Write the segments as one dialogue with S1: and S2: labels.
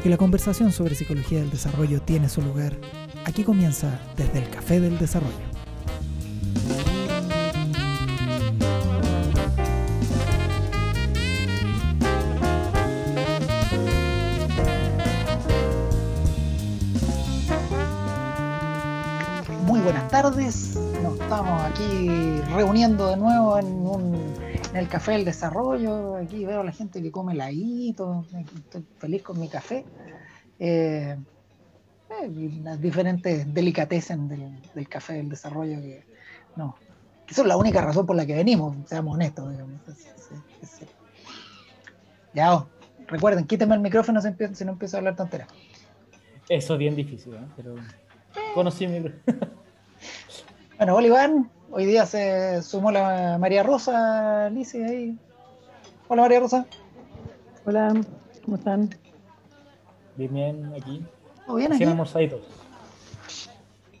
S1: Porque la conversación sobre psicología del desarrollo tiene su lugar. Aquí comienza desde el Café del Desarrollo. Muy buenas tardes, nos estamos aquí reuniendo de nuevo el café del desarrollo, aquí veo a la gente que come heladito, estoy feliz con mi café. Eh, eh, las diferentes delicateces del, café del desarrollo que no, que son la única razón por la que venimos, seamos honestos. Ya, oh, recuerden, quítenme el micrófono si, no empiezo a hablar tonteras.
S2: Eso es bien difícil, ¿eh? pero conocí mi
S1: Bueno, Bolívar, Hoy día se sumó la María Rosa, Lice, ahí. Hola María Rosa.
S3: Hola, ¿cómo están?
S2: Bien, bien, aquí.
S1: ¿Todo bien aquí?
S2: almorzaditos.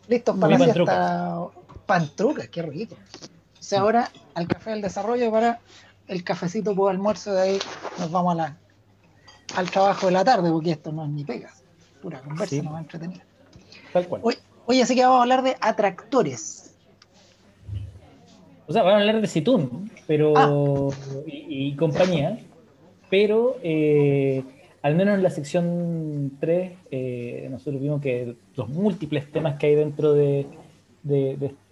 S1: Listos para la fiesta. Pantrucas, qué rico. O sea, ahora al café del desarrollo para el cafecito por almuerzo, de ahí nos vamos a la, al trabajo de la tarde, porque esto no es ni pegas. Pura conversa, no va a entretener.
S2: Tal cual.
S1: Hoy, así que vamos a hablar de atractores.
S2: O sea, van a hablar de Situn pero, ah. y, compañía, pero eh, al menos en la sección 3 eh, nosotros vimos que los múltiples temas que hay dentro de,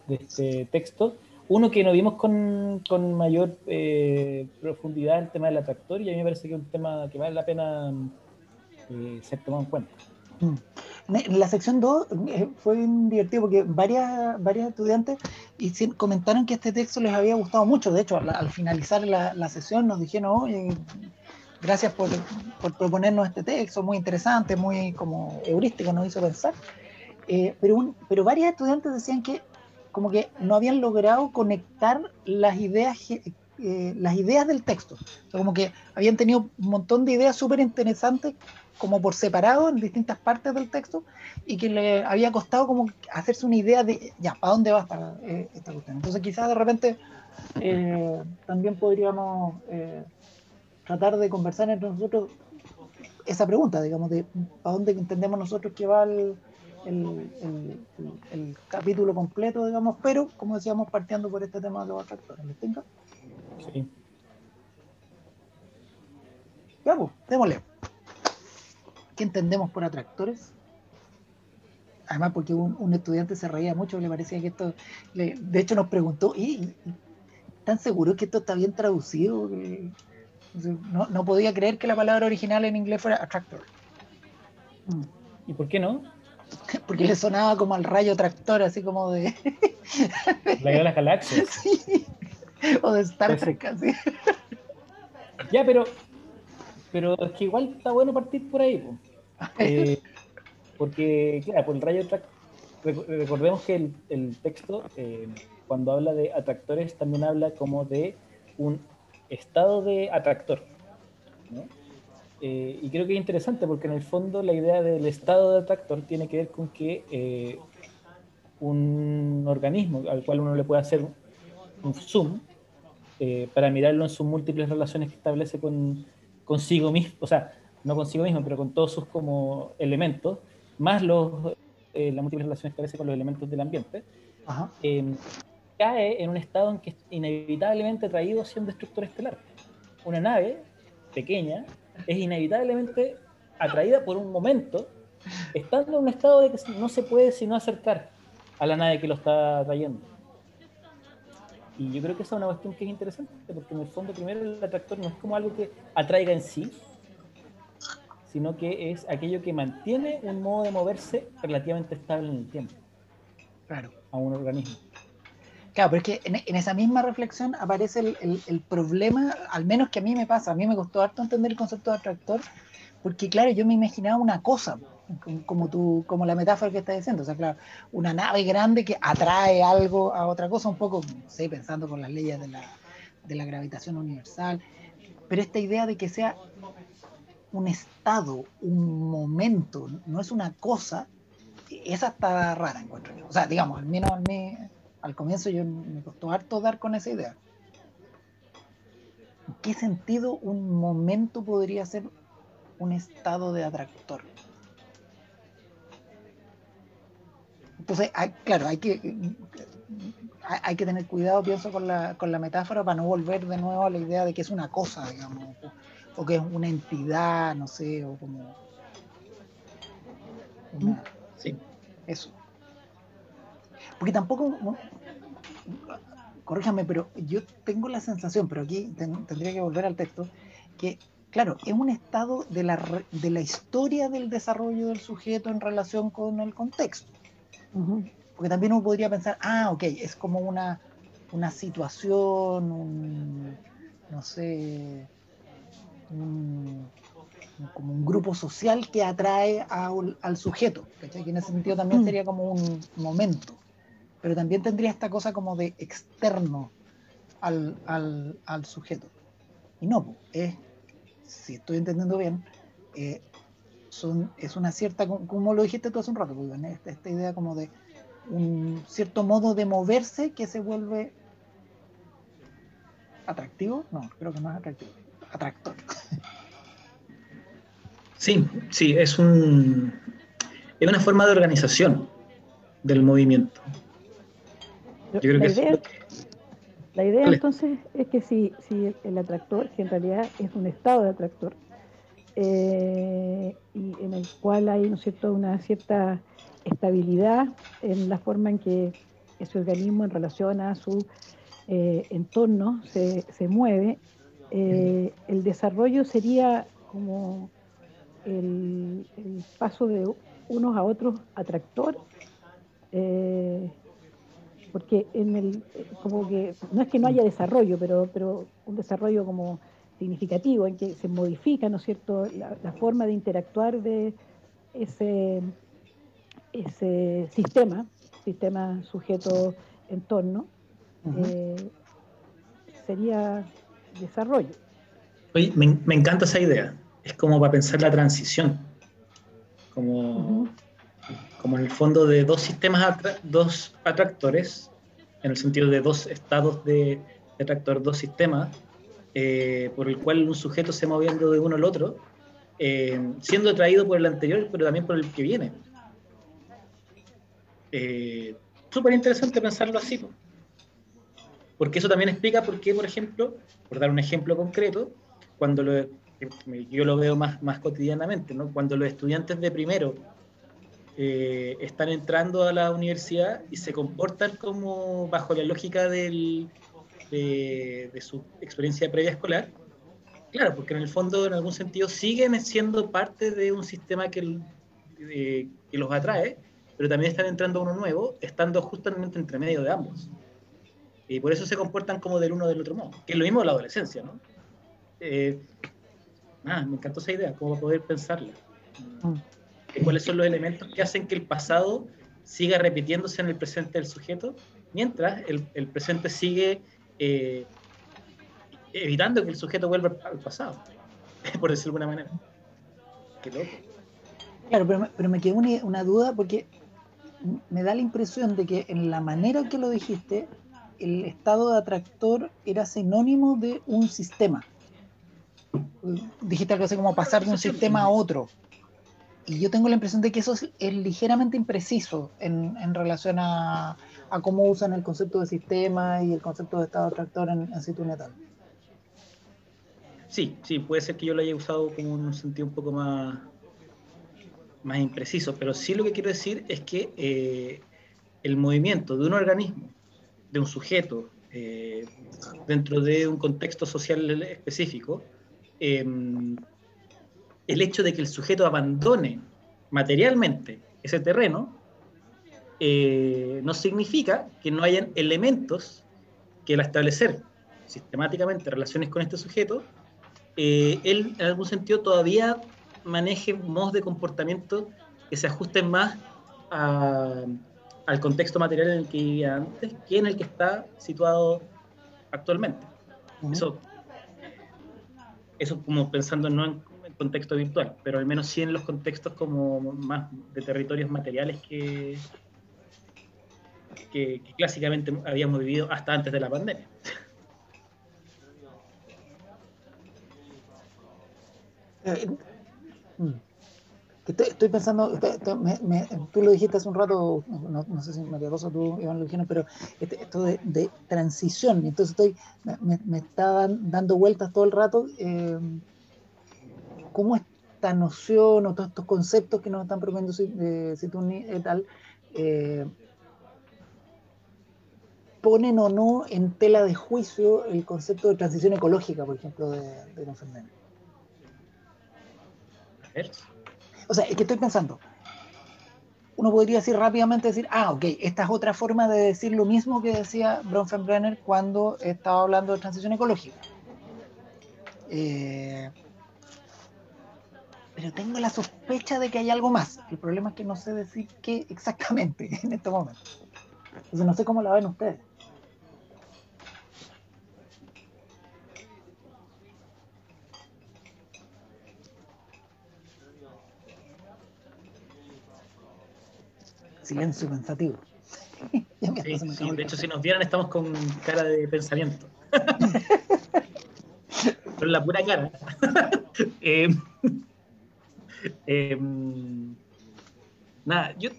S2: este texto, uno que no vimos con, mayor eh, profundidad, el tema del atractor, y a mí me parece que es un tema que vale la pena ser tomado en cuenta.
S1: Mm. La sección 2 eh, fue divertido porque varias, varias estudiantes comentaron que este texto les había gustado mucho. De hecho, al, finalizar la, sesión nos dijeron, oye, gracias por, proponernos este texto, muy interesante, muy como heurístico, nos hizo pensar. Eh, pero, pero varias estudiantes decían que como que no habían logrado conectar las ideas, eh, las ideas del texto. como que habían tenido un montón de ideas súper interesantes como por separado en distintas partes del texto y que le había costado como hacerse una idea de, ya, ¿para dónde vas para eh, esta cuestión? Entonces quizás de repente eh, también podríamos eh, tratar de conversar entre nosotros esa pregunta, digamos, de ¿para dónde entendemos nosotros que va el, el, capítulo completo, digamos, pero como decíamos, partiendo por este tema de los atractores. ¿Les tenga? Sí. Ya, pues, démosle. ¿Qué entendemos por atractores? Además, porque un, estudiante se reía mucho, le parecía que esto, de hecho nos preguntó, ¿y tan seguro que esto está bien traducido? No, podía creer que la palabra original en inglés fuera attractor.
S2: ¿Y por qué no?
S1: Porque le sonaba como al rayo tractor, así como de...
S2: Rayo de las galaxias.
S1: O de Star Trek, así.
S2: Ya, pero pero es que igual está bueno partir por ahí. Eh, porque, claro, por el rayo recordemos que el, texto, eh, cuando habla de atractores, también habla como de un estado de atractor. Eh, y creo que es interesante porque en el fondo la idea del estado de atractor tiene que ver con que un organismo al cual uno le puede hacer un zoom para mirarlo en sus múltiples relaciones que establece con consigo mismo, o sea, no consigo mismo, pero con todos sus como elementos, más los, eh, las múltiples relaciones que con los elementos del ambiente, em, cae en un estado en que es inevitablemente traído hacia un destructor estelar. Una nave pequeña es inevitablemente atraída por un momento, estando en un estado de que no se puede sino acercar a la nave que lo está trayendo. Y yo creo que esa es una cuestión que es interesante, porque en el fondo primero el atractor no es como algo que atraiga en sí, sino que es aquello que mantiene un modo de moverse relativamente estable en el tiempo.
S1: Claro.
S2: A un organismo.
S1: Claro, pero es que en, esa misma reflexión aparece el, el, problema, al menos que a mí me pasa, a mí me costó harto entender el concepto de atractor, porque claro, yo me imaginaba una cosa, como, tú, como la metáfora que estás diciendo, o sea, claro, una nave grande que atrae algo a otra cosa, un poco, no sé, pensando con las leyes de la, de la gravitación universal, pero esta idea de que sea un estado, un momento, no es una cosa, esa está rara, encuentro yo. O sea, digamos, al menos al comienzo yo me costó harto dar con esa idea. ¿En qué sentido un momento podría ser un estado de atractor. Entonces, claro, hay que, hay que tener cuidado, pienso, con la, con la metáfora para no volver de nuevo a la idea de que es una cosa, digamos, o, que es una entidad, no sé, o como... sí, eso. Porque tampoco, corríjame, pero yo tengo la sensación, pero aquí tendría que volver al texto, que claro, es un estado de la, de la historia del desarrollo del sujeto en relación con el contexto. Porque también uno podría pensar, ah, ok, es como una, una situación, un, no sé, como un grupo social que atrae al sujeto, ¿cachai? que en ese sentido también mm. sería como un momento, pero también tendría esta cosa como de externo al, al, sujeto. Y no, es, si estoy entendiendo bien, eh, es una cierta, como lo dijiste tú hace un rato, pues, esta, idea como de un cierto modo de moverse que se vuelve atractivo, no, creo que no es atractivo, atractor.
S2: Sí, sí, es un es una forma de organización del movimiento.
S3: Yo creo la que idea, la idea entonces es que si, si el atractor, que en realidad es un estado de atractor, eh, y en el cual hay ¿no cierto? una cierta estabilidad en la forma en que ese organismo en relación a su eh, entorno se, se mueve, eh, el desarrollo sería como el, paso de unos a otros atractor, porque en el, como que, no es que no haya desarrollo, pero, pero un desarrollo como significativo en que se modifica, ¿no es cierto?, la, forma de interactuar de ese, ese sistema, sistema sujeto-entorno, eh, sería desarrollo.
S2: Oye, me, encanta esa idea. Es como para pensar la transición, como, como en el fondo de dos sistemas, dos atractores, en el sentido de dos estados de, de atractor, dos sistemas, eh, por el cual un sujeto se moviendo de uno al otro, eh, siendo atraído por el anterior, pero también por el que viene. Eh, Súper interesante pensarlo así, porque eso también explica por qué, por ejemplo, por dar un ejemplo concreto, cuando lo, yo lo veo más, más cotidianamente, ¿no? cuando los estudiantes de primero están entrando a la universidad y se comportan como bajo la lógica del, de, su experiencia previa escolar, claro, porque en el fondo, en algún sentido, siguen siendo parte de un sistema que, que los atrae, pero también están entrando a uno nuevo, estando justamente entre medio de ambos. Y por eso se comportan como del uno del otro modo, que es lo mismo de la adolescencia, ¿no? Eh, me encantó esa idea, cómo poder pensarla. Mm. ¿Cuáles son los elementos que hacen que el pasado siga repitiéndose en el presente del sujeto, mientras el, el presente sigue eh, evitando que el sujeto vuelva al pasado, por decirlo de alguna manera. Qué loco.
S1: Claro, pero, pero me quedó una, duda porque me da la impresión de que en la manera que lo dijiste, el estado de atractor era sinónimo de un sistema. Dijiste algo así como pasar de un sistema a otro. Y yo tengo la impresión de que eso es, ligeramente impreciso en, relación a, cómo usan el concepto de sistema y el concepto de estado tractor en, en situ natal.
S2: Sí, sí, puede ser que yo lo haya usado como un sentido un poco más, más impreciso, pero sí lo que quiero decir es que eh, el movimiento de un organismo, de un sujeto, eh, dentro de un contexto social específico, em, el hecho de que el sujeto abandone materialmente ese terreno eh, no significa que no hayan elementos que al establecer sistemáticamente relaciones con este sujeto, eh, él en algún sentido todavía maneje modos de comportamiento que se ajusten más al contexto material en el que vivía antes que en el que está situado actualmente. Eso, eso como pensando no en, en contexto virtual, pero al menos sí en los contextos como más de territorios materiales que, que, clásicamente habíamos vivido hasta antes de la pandemia.
S1: Eh, Estoy, pensando, tú lo dijiste hace un rato, no, sé si María Rosa tú, Iván, lo dijeron, pero este, esto de, transición, entonces estoy, me, está dando vueltas todo el rato. Eh, ¿Cómo esta noción o todos estos conceptos que nos están proponiendo Situni et al eh, ponen o no en tela de juicio el concepto de transición ecológica, por ejemplo, de, de Don Fernando? O sea, es que estoy pensando, uno podría decir rápidamente decir, ah, ok, esta es otra forma de decir lo mismo que decía Bronfenbrenner cuando estaba hablando de transición ecológica. Eh, pero tengo la sospecha de que hay algo más. El problema es que no sé decir qué exactamente en este momento. Entonces no sé cómo la ven ustedes. Silencio pensativo.
S2: sí, de hecho, si nos vieran, estamos con cara de pensamiento. con la pura cara. eh, eh, nada, yo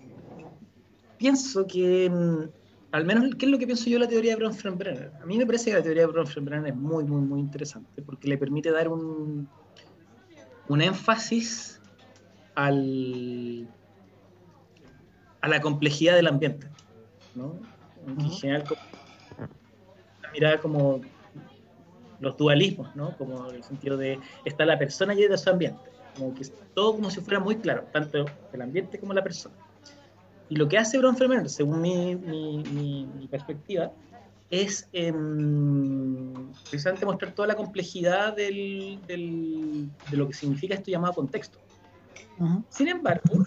S2: pienso que, mm, al menos, ¿qué es lo que pienso yo de la teoría de Bronfenbrenner? A mí me parece que la teoría de Bronfenbrenner es muy, muy, muy interesante porque le permite dar un, un énfasis al a la complejidad del ambiente. ¿no? En general, una mirada como los dualismos, ¿no? como el sentido de está la persona y de su ambiente, como que todo como si fuera muy claro, tanto el ambiente como la persona. Y lo que hace Bronfenbrenner, según mi, mi, perspectiva, es em, precisamente mostrar toda la complejidad del, del, de lo que significa esto llamado contexto. Sin embargo,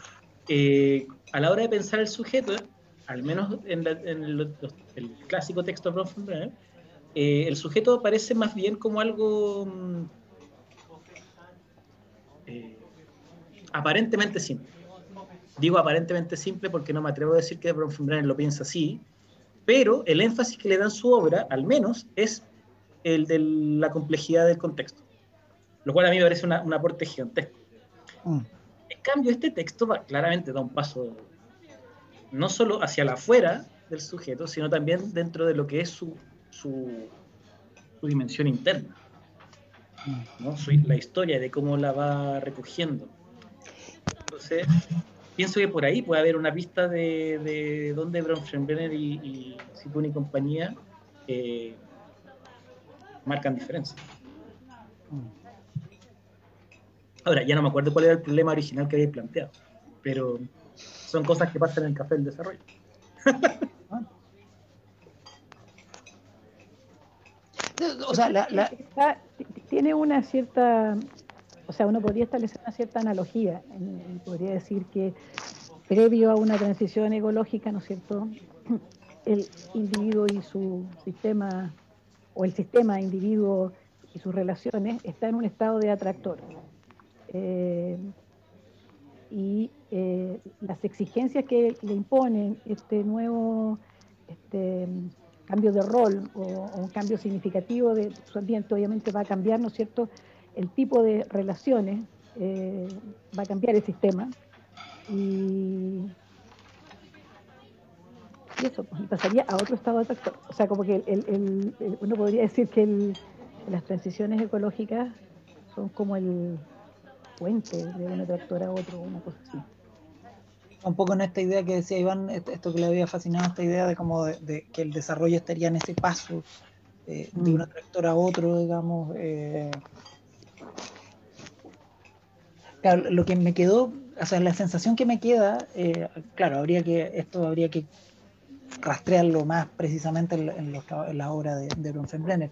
S2: eh, a la hora de pensar el sujeto, al menos en, el, clásico texto de Bronfenbrenner, eh, el sujeto aparece más bien como algo mm, eh, aparentemente simple. Digo aparentemente simple porque no me atrevo a decir que Bronfenbrenner lo piensa así, pero el énfasis que le dan su obra, al menos, es el de la complejidad del contexto, lo cual a mí me parece un aporte gigantesco. Mm cambio, este texto va, claramente da un paso no solo hacia la afuera del sujeto, sino también dentro de lo que es su, su, dimensión interna. ¿no? la historia de cómo la va recogiendo. Entonces, pienso que por ahí puede haber una pista de, de dónde Bronfenbrenner y, y y compañía eh, marcan diferencia. Ahora, ya no me acuerdo cuál era el problema original que había planteado, pero son cosas que pasan en el café del desarrollo.
S3: o sea, tiene una cierta, o sea, uno podría establecer una cierta analogía, podría decir que previo a una transición ecológica, ¿no es cierto?, el individuo y su sistema, o el sistema individuo y sus relaciones está en un estado de atractor. Eh, y eh, las exigencias que le imponen este nuevo este, cambio de rol o, un cambio significativo de su ambiente, obviamente va a cambiar, ¿no es cierto?, el tipo de relaciones, eh, va a cambiar el sistema y, eso, pues, pasaría a otro estado de factor. O sea, como que uno podría decir que las transiciones ecológicas son como el, de un tractor a otro, una cosa así.
S1: Un poco en esta idea que decía Iván, esto que le había fascinado, esta idea de como de, que el desarrollo estaría en ese paso eh, de mm. un tractor a otro, digamos. Eh. Claro, lo que me quedó, o sea, la sensación que me queda, eh, claro, habría que, esto habría que rastrearlo más precisamente en, la obra de, de Bronfenbrenner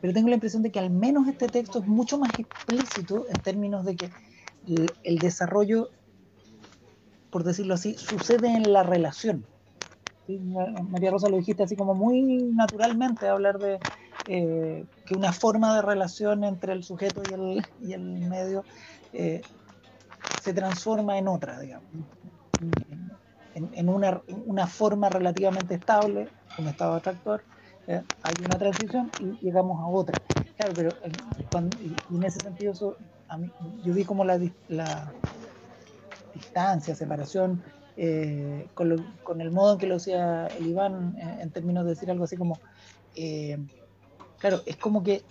S1: pero tengo la impresión de que al menos este texto es mucho más explícito en términos de que el, desarrollo, por decirlo así, sucede en la relación. María Rosa lo dijiste así como muy naturalmente, hablar de eh, que una forma de relación entre el sujeto y el, y el medio eh, se transforma en otra, digamos, en, una, una, forma relativamente estable, un estado atractor, eh, hay una transición y llegamos a otra. Claro, pero en ese sentido eso yo vi como la, distancia, separación, eh, con, el modo en que lo decía el Iván, en, términos de decir algo así como, eh, claro, es como que,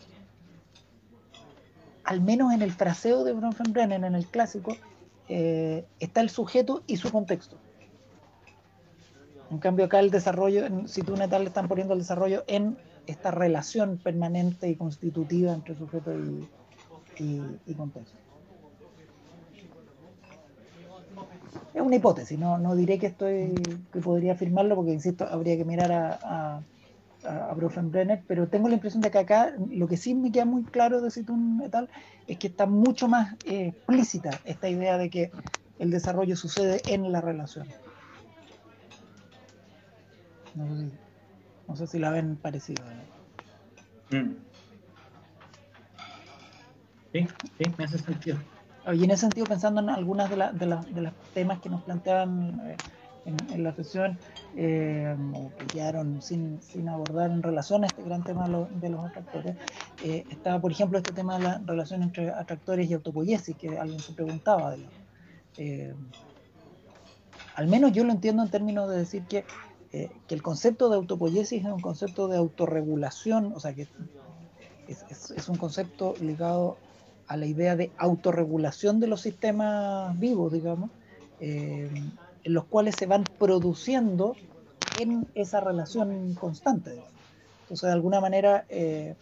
S1: al menos en el fraseo de Bronfenbrenner, en el clásico, eh, está el sujeto y su contexto. En cambio acá el desarrollo, si tú Netal le están poniendo el desarrollo en esta relación permanente y constitutiva entre sujeto y, contexto. Es una hipótesis, no, no diré que estoy que podría afirmarlo porque insisto, habría que mirar a, a, a Brenner, pero tengo la impresión de que acá lo que sí me queda muy claro de Situn et al es que está mucho más eh, explícita esta idea de que el desarrollo sucede en la relación. No sé si, la ven parecido. Mm.
S2: Sí, sí, me hace sentido.
S1: Y en ese sentido, pensando en algunas de, de, de los temas que nos planteaban eh, en, la sesión, eh, o que quedaron sin, sin, abordar en relación a este gran tema de los atractores, eh, estaba, por ejemplo, este tema de la relación entre atractores y autopoiesis, que alguien se preguntaba. De al menos yo lo entiendo en términos de decir que eh, que el concepto de autopoiesis es un concepto de autorregulación, o sea que es, un concepto ligado a la idea de autorregulación de los sistemas vivos, digamos, eh, en los cuales se van produciendo en esa relación constante. Entonces, de alguna manera, eh,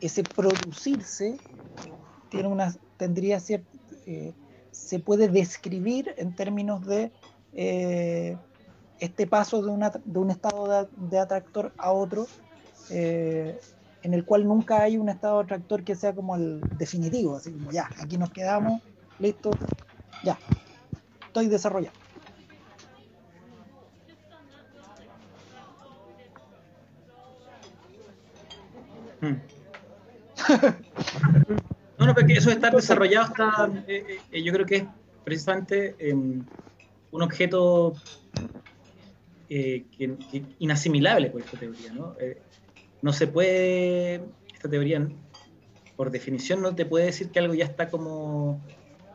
S1: ese producirse tiene una, tendría se puede describir en términos de este paso de, un estado de, atractor a otro, eh, en el cual nunca hay un estado de atractor que sea como el definitivo, así como ya, aquí nos quedamos, listo, ya, estoy desarrollado.
S2: Hmm. no, no, porque eso de estar desarrollado está, eh, eh, yo creo que es precisamente em, un objeto eh, que, inasimilable por esta teoría. ¿no? Eh, no se puede, esta teoría por definición no te puede decir que algo ya está como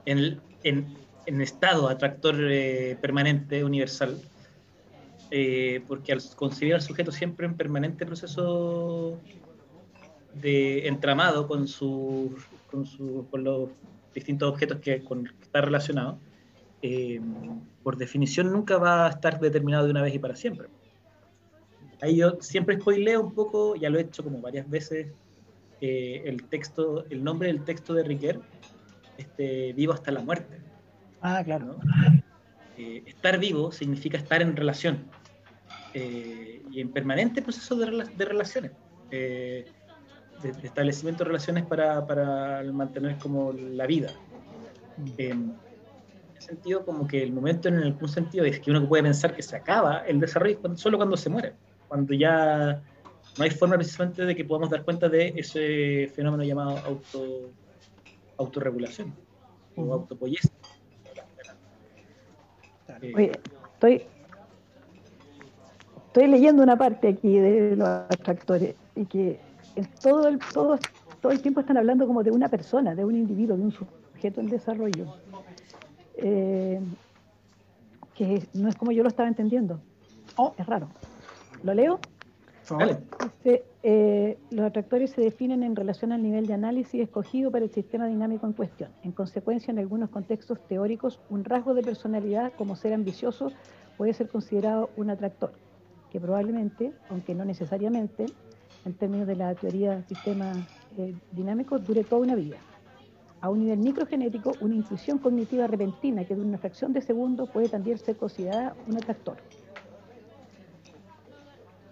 S2: en, en, estado atractor eh, permanente, universal, porque al concebir al sujeto siempre en permanente proceso de entramado con, sus, con, su, con los distintos objetos que, con que está relacionado, eh, por definición nunca va a estar determinado de una vez y para siempre. Ahí yo siempre spoileo un poco, ya lo he hecho como varias veces, eh, el texto, el nombre del texto de Riquet, este, vivo hasta la muerte.
S1: Ah, claro.
S2: Eh, estar vivo significa estar en relación y en permanente proceso de, relaciones, de, establecimiento de relaciones para, para mantener como la vida. Mm sentido como que el momento en algún sentido es que uno puede pensar que se acaba el desarrollo solo cuando se muere, cuando ya no hay forma precisamente de que podamos dar cuenta de ese fenómeno llamado auto autorregulación o autopoiesis.
S3: Oye, estoy, estoy leyendo una parte aquí de los atractores y que en todo el, todo, todo el tiempo están hablando como de una persona, de un individuo, de un sujeto en desarrollo. Eh, que no es como yo lo estaba entendiendo. Oh, es raro. ¿Lo leo? Eh, los atractores se definen en relación al nivel de análisis escogido para el sistema dinámico en cuestión. En consecuencia, en algunos contextos teóricos, un rasgo de personalidad como ser ambicioso puede ser considerado un atractor, que probablemente, aunque no necesariamente, en términos de la teoría del sistema eh, dinámico, dure toda una vida a un nivel microgenético, una intuición cognitiva repentina que de una fracción de segundo puede también ser considerada un atractor.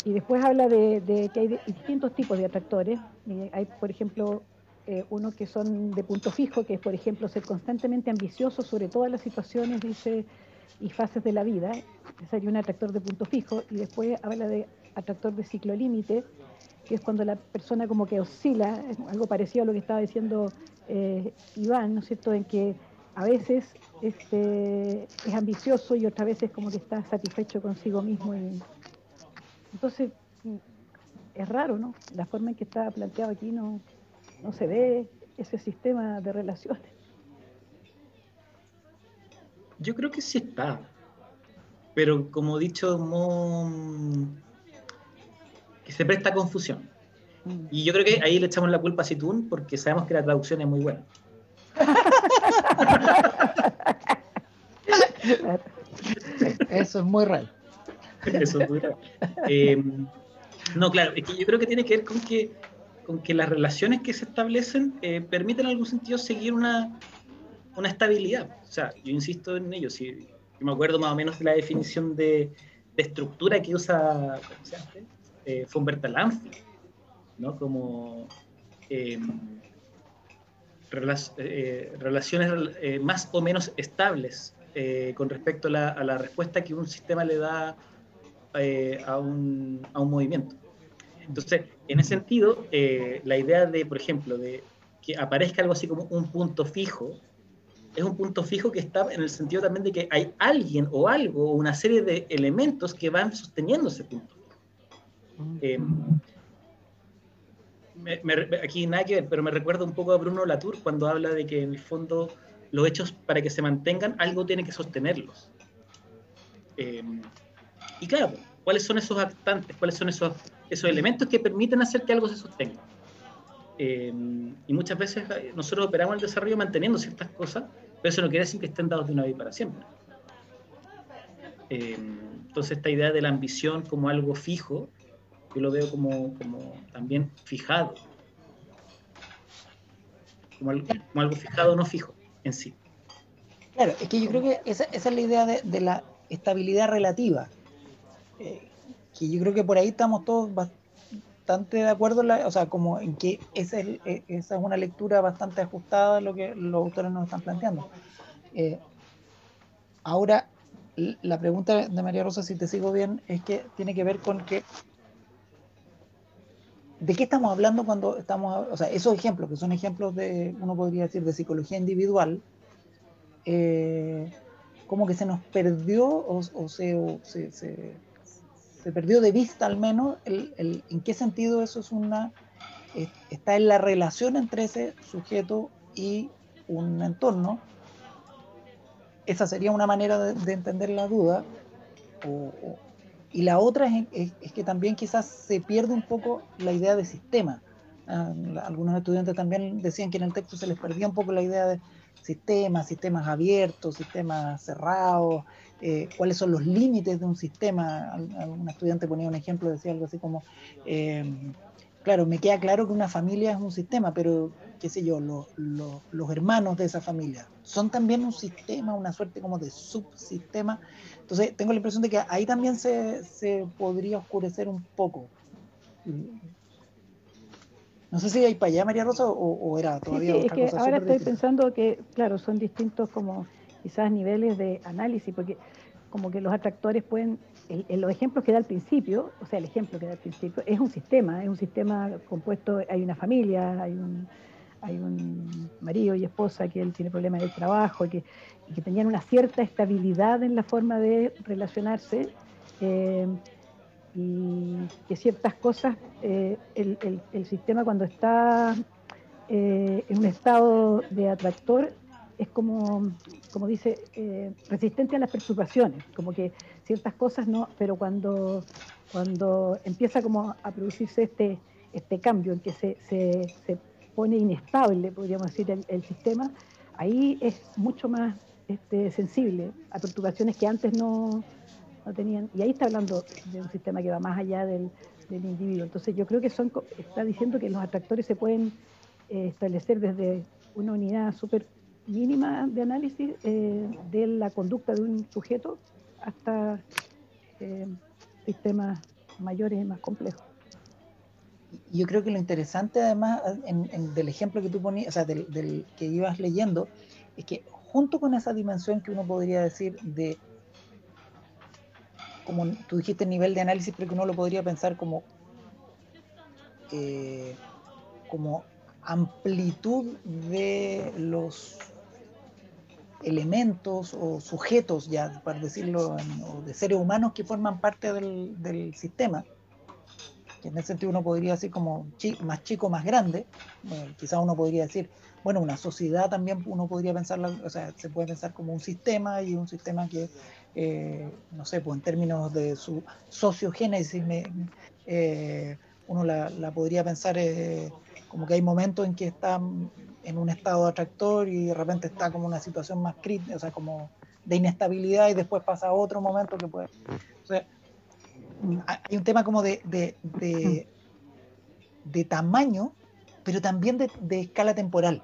S3: Y después habla de, que hay distintos tipos de atractores. hay, por ejemplo, eh, unos que son de punto fijo, que es, por ejemplo, ser constantemente ambicioso sobre todas las situaciones, dice, y fases de la vida. Sería un atractor de punto fijo. Y después habla de atractor de ciclo límite, que es cuando la persona como que oscila, algo parecido a lo que estaba diciendo eh, Iván, ¿no es cierto?, en que a veces este, es ambicioso y otras veces como que está satisfecho consigo mismo. Y, entonces, es raro, ¿no? La forma en que está planteado aquí no, no se ve ese sistema de relaciones.
S2: Yo creo que sí está, pero como dicho, que se presta confusión. Mm. Y yo creo que ahí le echamos la culpa a Situn porque sabemos que la traducción es muy buena.
S1: Eso es muy real.
S2: Eso es muy real. Eh, no, claro, es que yo creo que tiene que ver con que, con que las relaciones que se establecen eh, permiten en algún sentido seguir una, una estabilidad. O sea, yo insisto en ello. Si, yo me acuerdo más o menos de la definición de, de estructura que usa ¿cómo se llama? Eh, Fumberta ¿no? Como eh, eh, relaciones más o menos estables con respecto a la, a la, respuesta que un sistema le da a un, a, un, movimiento. Entonces, en ese sentido, la idea de, por ejemplo, de que aparezca algo así como un punto fijo, es un punto fijo que está en el sentido también de que hay alguien o algo o una serie de elementos que van sosteniendo ese punto. Eh, aquí nada que ver, pero me recuerda un poco a Bruno Latour cuando habla de que en el fondo los hechos para que se mantengan algo tiene que sostenerlos. Eh, y claro, ¿cuáles son esos actantes? ¿Cuáles son esos, esos elementos que permiten hacer que algo se sostenga? Eh, y muchas veces nosotros operamos el desarrollo manteniendo ciertas cosas, pero eso no quiere decir que estén dados de una vez para siempre. entonces esta idea de la ambición como algo fijo yo lo veo como, como también fijado, como algo, fijado, no fijo en sí.
S1: Claro, es que yo creo que esa, esa es la idea de, de la estabilidad relativa, eh, que yo creo que por ahí estamos todos bastante de acuerdo, o sea, como en que esa es, eh, esa es una lectura bastante ajustada a lo que los autores nos están planteando. Eh, ahora, la pregunta de María Rosa, si te sigo bien, es que tiene que ver con que ¿De qué estamos hablando cuando estamos, o sea, esos ejemplos, que son ejemplos de, uno podría decir, de psicología individual, eh, como que se nos perdió o, se, se, perdió de vista al menos el, en qué sentido eso es una, está en la relación entre ese sujeto y un entorno. Esa sería una manera de, entender la duda, o, y la otra es, que también quizás se pierde un poco la idea de sistema. Ah, algunos estudiantes también decían que en el texto se les perdía un poco la idea de sistemas, sistemas abiertos, sistemas cerrados, eh, cuáles son los límites de un sistema. Un estudiante ponía un ejemplo, decía algo así como, eh, claro, me queda claro que una familia es un sistema, pero qué sé yo, los hermanos de esa familia son también un sistema, una suerte como de subsistema. Entonces, tengo la impresión de que ahí también se, se podría oscurecer un poco. No sé si hay para allá, María Rosa, o, era todavía
S3: sí, es que ahora estoy pensando que, claro, son distintos como quizás niveles de análisis, porque como que los atractores pueden los ejemplos que da al principio, o sea, el ejemplo que da al principio, es un sistema, es un sistema compuesto, hay una familia, hay un, hay un marido y esposa que él tiene problemas de trabajo y que, que tenían una cierta estabilidad en la forma de relacionarse eh, y que ciertas cosas, eh, el, el, sistema cuando está eh, en un estado de atractor es como, como dice, resistente a las perturbaciones, como que ciertas cosas no, pero cuando, cuando empieza como a producirse este, este cambio en que se, se pone inestable, podríamos decir, el, sistema, ahí es mucho más este, sensible a perturbaciones que antes no, tenían. Y ahí está hablando de un sistema que va más allá del, del individuo. Entonces yo creo que son, está diciendo que los atractores se pueden eh, establecer desde una unidad súper mínima de análisis eh, de la conducta de un sujeto hasta eh, sistemas mayores y más complejos.
S1: Yo creo que lo interesante además del ejemplo que tú ponías, o sea, del, que ibas leyendo, es que junto con esa dimensión que uno podría decir de, como tú dijiste, nivel de análisis, pero que uno lo podría pensar como, eh, como amplitud de los elementos o sujetos, ya para decirlo, o de seres humanos que forman parte del, sistema. Que en ese sentido uno podría decir como más chico, más grande, quizás uno podría decir, bueno, una sociedad también uno podría pensarla, o sea, se puede pensar como un sistema y un sistema que, eh, no sé, pues en términos de su sociogénesis, eh, uno la, podría pensar eh, como que hay momentos en que está en un estado atractor y de repente está como una situación más crítica, o sea, como de inestabilidad y después pasa a otro momento que puede... O sea, hay un tema como de, de, de, tamaño, pero también de, escala temporal.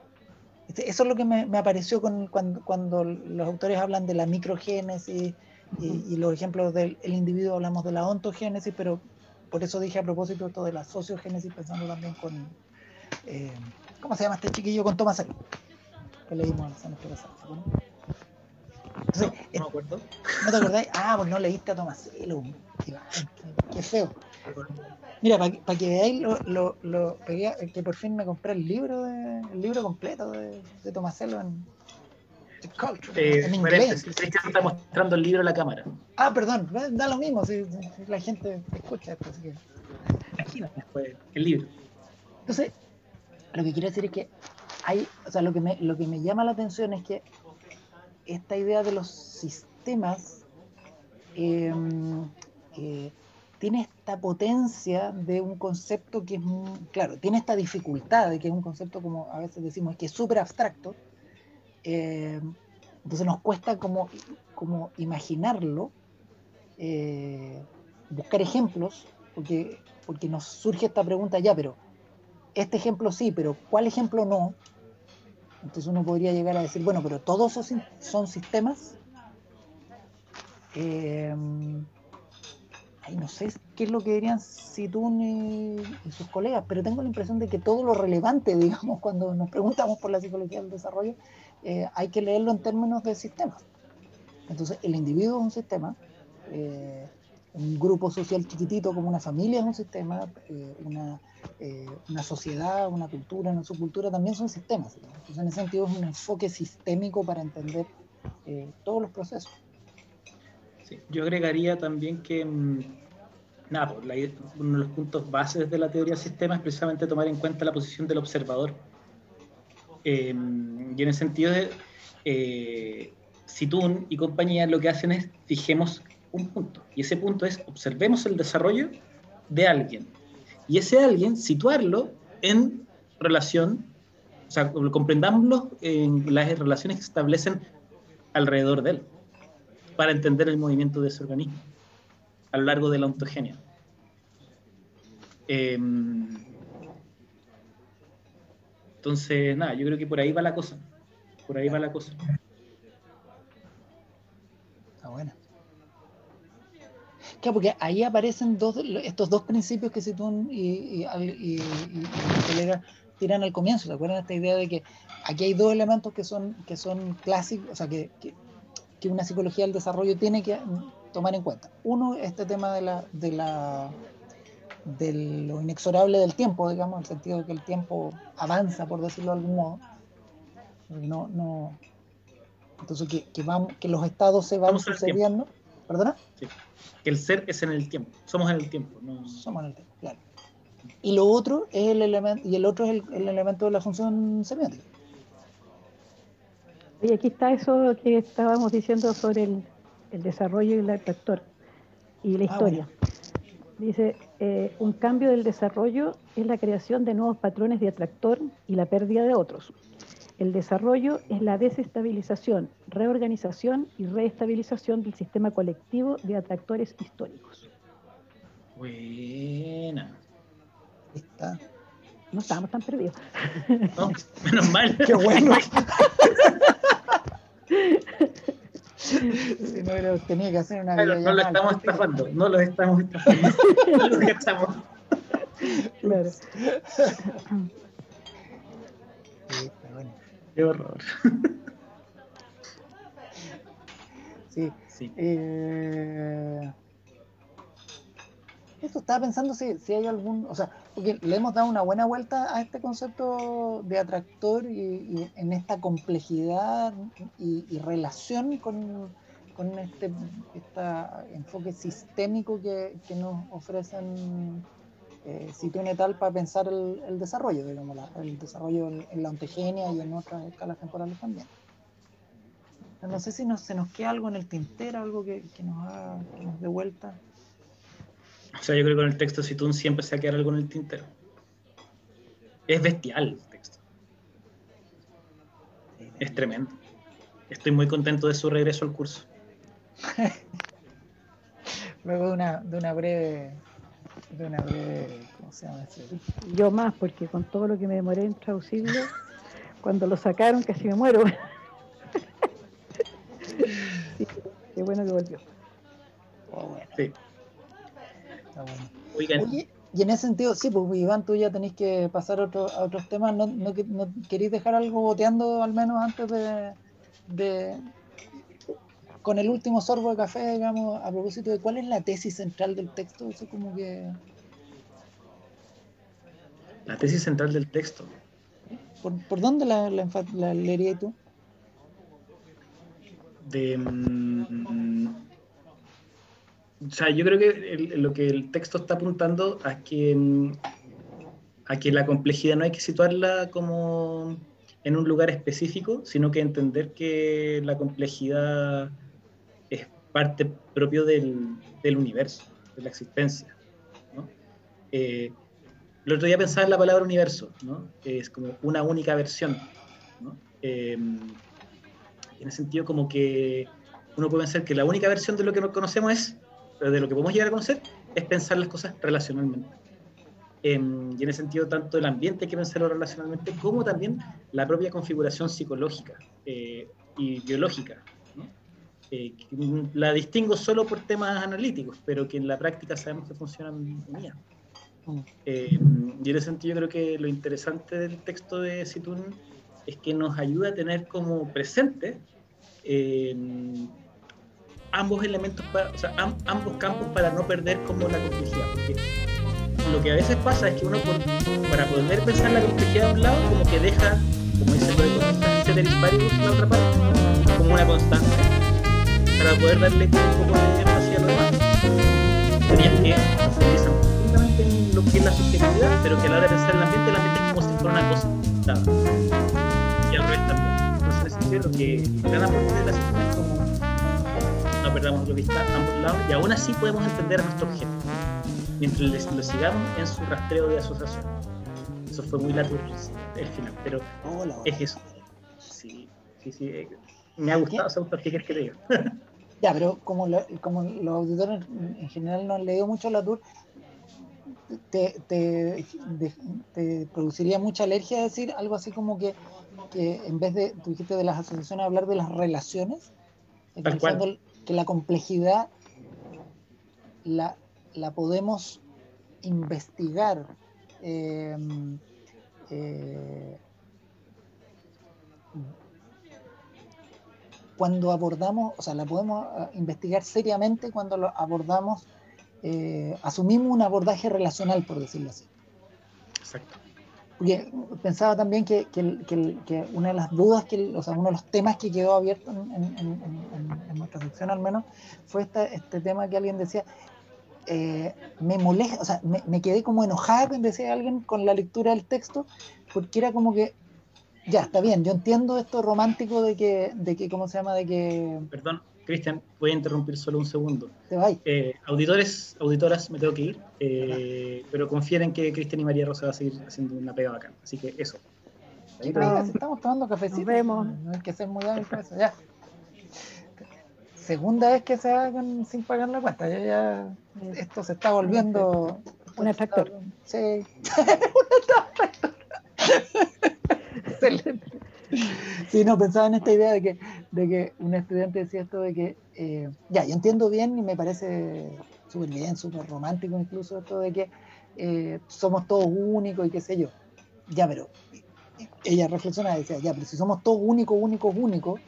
S1: Este, eso es lo que me, me apareció con, cuando, cuando, los autores hablan de la microgénesis y, los ejemplos del individuo, hablamos de la ontogénesis, pero por eso dije a propósito esto de la sociogénesis, pensando también con, eh, ¿cómo se llama este chiquillo? Con Thomas que leímos la semana no, me acuerdo. ¿No te acordáis? Ah, pues no leíste a Tomaselo. Qué, qué, feo. Mira, para que veáis lo, lo, que por fin me compré el libro de, el libro completo de, de Tomaselo en,
S2: eh, en inglés. Cristian está mostrando el libro a la cámara.
S1: Ah, perdón, da lo mismo si, la gente escucha esto. Así que...
S2: Imagínate, pues, el libro.
S1: Entonces, lo que quiero decir es que hay, o sea, lo que me, lo que me llama la atención es que esta idea de los sistemas em, eh, tiene esta potencia de un concepto que es, claro, tiene esta dificultad de que es un concepto como a veces decimos que es súper abstracto, eh, entonces nos cuesta como, como imaginarlo, eh, buscar ejemplos, porque, porque nos surge esta pregunta ya, pero este ejemplo sí, pero ¿cuál ejemplo no? Entonces uno podría llegar a decir, bueno, pero todos son, sistemas. Eh, no sé qué es lo que dirían Situn y, y, sus colegas, pero tengo la impresión de que todo lo relevante, digamos, cuando nos preguntamos por la psicología del desarrollo, eh, hay que leerlo en términos de sistemas. Entonces, el individuo es un sistema, eh, un grupo social chiquitito como una familia es un sistema, eh, una, una, sociedad, una cultura, una subcultura también son sistemas. Entonces, en ese sentido es un enfoque sistémico para entender todos los procesos.
S2: yo agregaría también que mm, nada, pues, uno de los puntos bases de la teoría del sistema es precisamente tomar en cuenta la posición del observador. Eh, y en el sentido de, eh, Situn y compañía lo que hacen es fijemos un punto. Y ese punto es observemos el desarrollo de alguien. Y ese alguien situarlo en relación, o sea, comprendámoslo en las relaciones que se establecen alrededor de él, para entender el movimiento de ese organismo a lo largo de la ontogenia. Em, entonces, nada, yo creo que por ahí va la cosa. Por ahí va la cosa.
S1: Está buena. Claro, porque ahí aparecen dos, estos dos principios que Situn y, y, y, tiran al comienzo. ¿Se acuerdan esta idea de que aquí hay dos elementos que son, que son clásicos, o sea, que, que, una psicología del desarrollo tiene que tomar en cuenta? Uno, este tema de la, de la de lo inexorable del tiempo, digamos, en el sentido de que el tiempo avanza, por decirlo de algún modo. No, no, entonces, que, que, vamos, que los estados se van sucediendo. ¿Perdona?
S2: Sí. Que el ser es en el tiempo. Somos en el tiempo.
S1: Somos en el tiempo, claro. Y lo otro es el elemento, y el otro es el, elemento de la función semiótica.
S3: Y aquí está eso que estábamos diciendo sobre el, el desarrollo y el atractor y la ah, historia. Dice, eh, un cambio del desarrollo es la creación de nuevos patrones de atractor y la pérdida de otros. El desarrollo es la desestabilización, reorganización y reestabilización del sistema colectivo de atractores históricos.
S2: Buena.
S1: Está.
S3: No estábamos tan perdidos.
S2: No, menos mal.
S1: Qué bueno. Si no, tenía que hacer una
S2: pero No lo estamos estafando, no lo estamos estafando. lo estamos.
S1: Claro.
S2: Qué horror.
S1: Sí. sí. Eh... Esto estaba pensando si, si hay algún, o sea, porque le hemos dado una buena vuelta a este concepto de atractor y, en esta complejidad y, relación con, este enfoque sistémico que, nos ofrecen eh, Situn et al. para pensar el, desarrollo, digamos, el desarrollo en, la ontogenia y en otras escalas temporales también. No sé si nos, se nos queda algo en el tintero, algo que, nos haga de vuelta.
S2: O sea, yo creo que con el texto Situn siempre se va a quedar algo en el tintero. Es bestial el texto. Es tremendo. Estoy muy contento de su regreso al curso.
S1: Luego de una, de una breve de una breve, ¿cómo se llama?
S3: Yo más, porque con todo lo que me demoré en traducirlo, cuando lo sacaron casi me muero. qué bueno que volvió.
S1: Oh, Sí. Está bueno. Oye, y en ese sentido, sí, pues Iván, tú ya tenéis que pasar a, a otros temas. ¿No, no, no queréis dejar algo boteando al menos antes de, de, con el último sorbo de café, digamos, a propósito de cuál es la tesis central del texto? Eso como que...
S2: La tesis central del texto.
S1: ¿Por, dónde la, la, la leerías tú?
S2: De... Mm, o sea, yo creo que lo que el texto está apuntando a que, a que la complejidad no hay que situarla como en un lugar específico, sino que entender que la complejidad parte propio del, universo, de la existencia. ¿no? Eh, el otro día pensaba en la palabra universo, es como una única versión. Eh, en ese sentido, como que uno puede pensar que la única versión de lo que conocemos es de lo que podemos llegar a conocer es pensar las cosas relacionalmente. Em, y en ese sentido, tanto el ambiente que pensarlo relacionalmente, como también la propia configuración psicológica eh, y biológica. Eh, la distingo solo por temas analíticos, pero que en la práctica sabemos que funcionan bien. Em, y en ese sentido, creo que lo interesante del texto de Situn es que nos ayuda a tener como presente em, ambos elementos, para, o sea, ambos campos para no perder como la complejidad. Porque lo que a veces pasa es que uno para poder pensar la complejidad de un lado, como que deja, como dice el en la otra parte, como una constante, para poder darle un poco de énfasis a lo demás. Tenías que profundizar profundamente en lo que es la subjetividad, pero que a la hora de pensar el ambiente, el ambiente es como si fuera una cosa. Y al revés también. Entonces, en ese sentido, lo que el gran aporte de la situación es como no perdamos lo vista a ambos lados y aún así podemos entender a nuestro objeto mientras lo sigamos en su rastreo de asociación. Eso fue muy largo el final, pero es eso. Sí, sí, sí. Eh, me ha gustado ¿qué quieres que te diga?
S1: ya, pero como, como los auditores en general no han leído mucho la tour, te, te, te, produciría mucha alergia decir algo así como que, que en vez de, tú dijiste de las asociaciones, hablar de las relaciones, que la complejidad la, la podemos investigar em, eh, cuando abordamos, o sea, la podemos ah, investigar seriamente cuando lo abordamos, eh, asumimos un abordaje relacional, por decirlo así. Exacto. Porque pensaba también que, una de las dudas, que, o sea, uno de los temas que quedó abierto en, nuestra sección al menos, fue este tema que alguien decía, eh, me molesta, o sea, me, quedé como enojada, decía alguien, con la lectura del texto, porque era como que, ya, está bien, yo entiendo esto romántico de que, de que ¿cómo se llama? De que...
S2: Perdón, Cristian, voy a interrumpir solo un segundo.
S1: Te va
S2: eh, auditores, auditoras, me tengo que ir, eh, pero confíen en que Cristian y María Rosa va a seguir haciendo una pega bacán, así que eso.
S1: estamos tomando cafecito, vemos. no hay que ser muy hábil con eso, ya segunda vez que se hagan sin pagar la cuenta. Ya, ya esto se está volviendo
S3: un efector.
S1: Sí, un Sí, no, pensaba en esta idea de que, de que un estudiante decía esto de que, eh, ya, yo entiendo bien y me parece súper bien, súper romántico incluso esto de que eh, somos todos únicos y qué sé yo. Ya, pero ella reflexionaba y decía, ya, pero si somos todos únicos, únicos, únicos,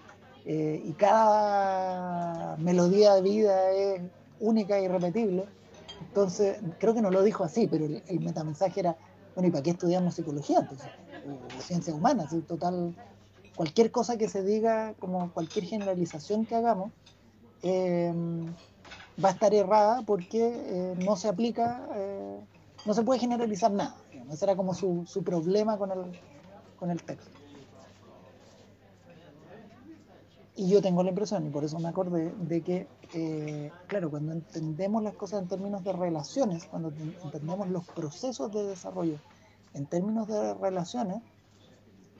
S1: eh, y cada melodía de vida es única y irrepetible. Entonces, creo que no lo dijo así, pero el, metamensaje era, bueno, ¿y para qué estudiamos psicología entonces? O, ciencias humanas, en total, cualquier cosa que se diga, como cualquier generalización que hagamos, eh, va a estar errada porque eh, no se aplica no se puede generalizar nada. Ese era como su, su problema con el, con el texto. Y yo tengo la impresión, y por eso me acordé, de que, eh, claro, cuando entendemos las cosas en términos de relaciones, cuando entendemos los procesos de desarrollo en términos de relaciones,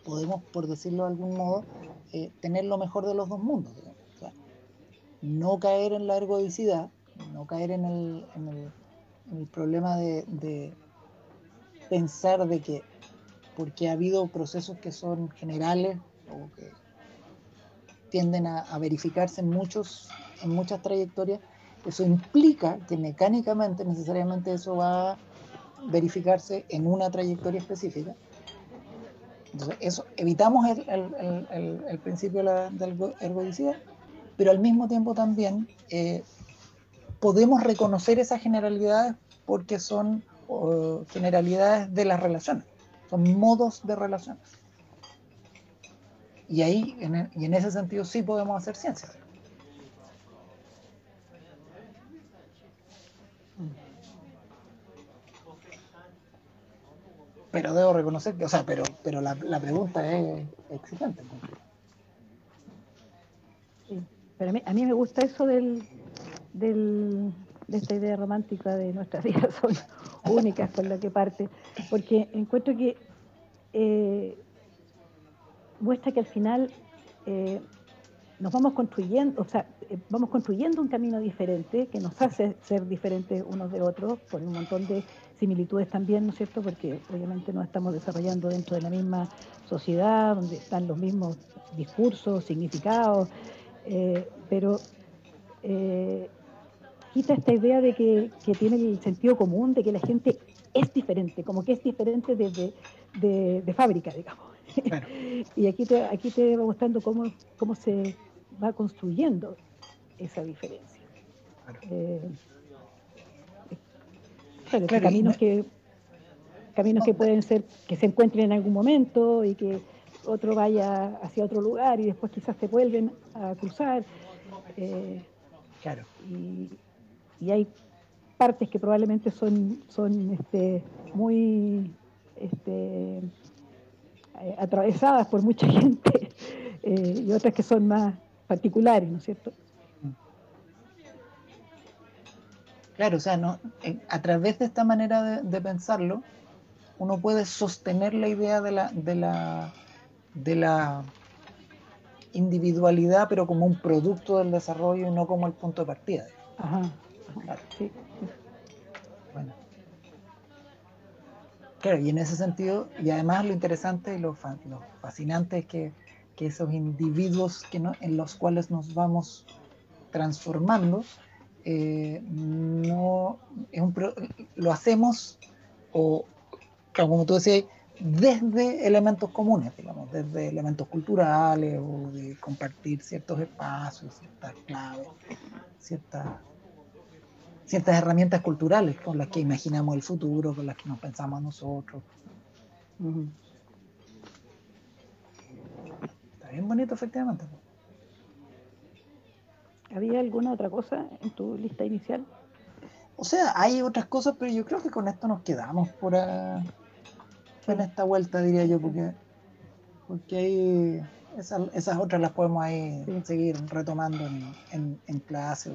S1: podemos, por decirlo de algún modo, eh, tener lo mejor de los dos mundos. no caer en la ergodicidad, no caer en el, en el, problema de, de, pensar de que porque ha habido procesos que son generales o que tienden a, verificarse en, muchos, en muchas trayectorias, eso implica que mecánicamente necesariamente eso va a verificarse en una trayectoria específica. Entonces, eso, evitamos el, el, el, principio de la, ergodicidad, pero al mismo tiempo también eh, podemos reconocer esas generalidades porque son generalidades de las relaciones, son modos de relaciones. Y ahí, en, y en ese sentido, sí podemos hacer ciencia. Pero debo reconocer que, o sea, pero, pero la, la pregunta es excelente.
S3: Sí, pero a mí, a mí me gusta eso del, de esta idea romántica de nuestras vidas son únicas con lo que parte, porque encuentro que eh, muestra que al final eh, nos vamos construyendo, o sea, eh, vamos construyendo un camino diferente que nos hace ser diferentes unos de otros, con un montón de similitudes también, ¿no es cierto? Porque obviamente nos estamos desarrollando dentro de la misma sociedad, donde están los mismos discursos, significados, eh, pero quita esta idea de que, tiene el sentido común, de que la gente es diferente, como que es diferente desde de fábrica, digamos. y aquí te, aquí te va mostrando cómo, cómo se va construyendo esa diferencia. Eh, caminos que caminos que pueden ser que se encuentren en algún momento y que otro vaya hacia otro lugar y después quizás se vuelven a cruzar. Eh,
S1: claro.
S3: Y, y, hay partes que probablemente son, son este, muy este, eh, atravesadas por mucha gente eh, y otras que son más particulares, ¿no es cierto?
S1: Claro, o sea, no, a través de esta manera de, pensarlo, uno puede sostener la idea de la, de la, de la individualidad, pero como un producto del desarrollo y no como el punto de partida.
S3: Ajá, claro. sí.
S1: Claro, y en ese sentido, y además lo interesante y lo, fascinante es que, esos individuos que en los cuales nos vamos transformando, eh, no lo hacemos, o como tú decías, desde elementos comunes, digamos, desde elementos culturales o de compartir ciertos espacios, ciertas claves, ciertas ciertas herramientas culturales con las que imaginamos el futuro, con las que nos pensamos nosotros. Está bien bonito, efectivamente.
S3: ¿Había alguna otra cosa en tu lista inicial?
S1: O sea, hay otras cosas, pero yo creo que con esto nos quedamos por en esta vuelta, diría yo, porque, porque hay esas, otras las podemos ahí seguir retomando en, en, clase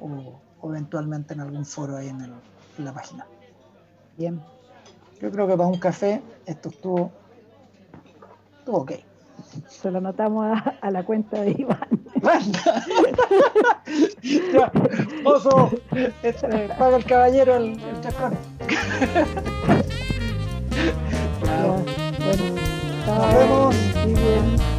S1: o eventualmente en algún foro ahí en, la página. Bien. Yo creo que para un café esto estuvo, estuvo ok.
S3: Se lo notamos a, la cuenta de Iván demanda.
S1: ya, oso, este, paga el caballero el, el chacón. Ah, bueno, nos vemos.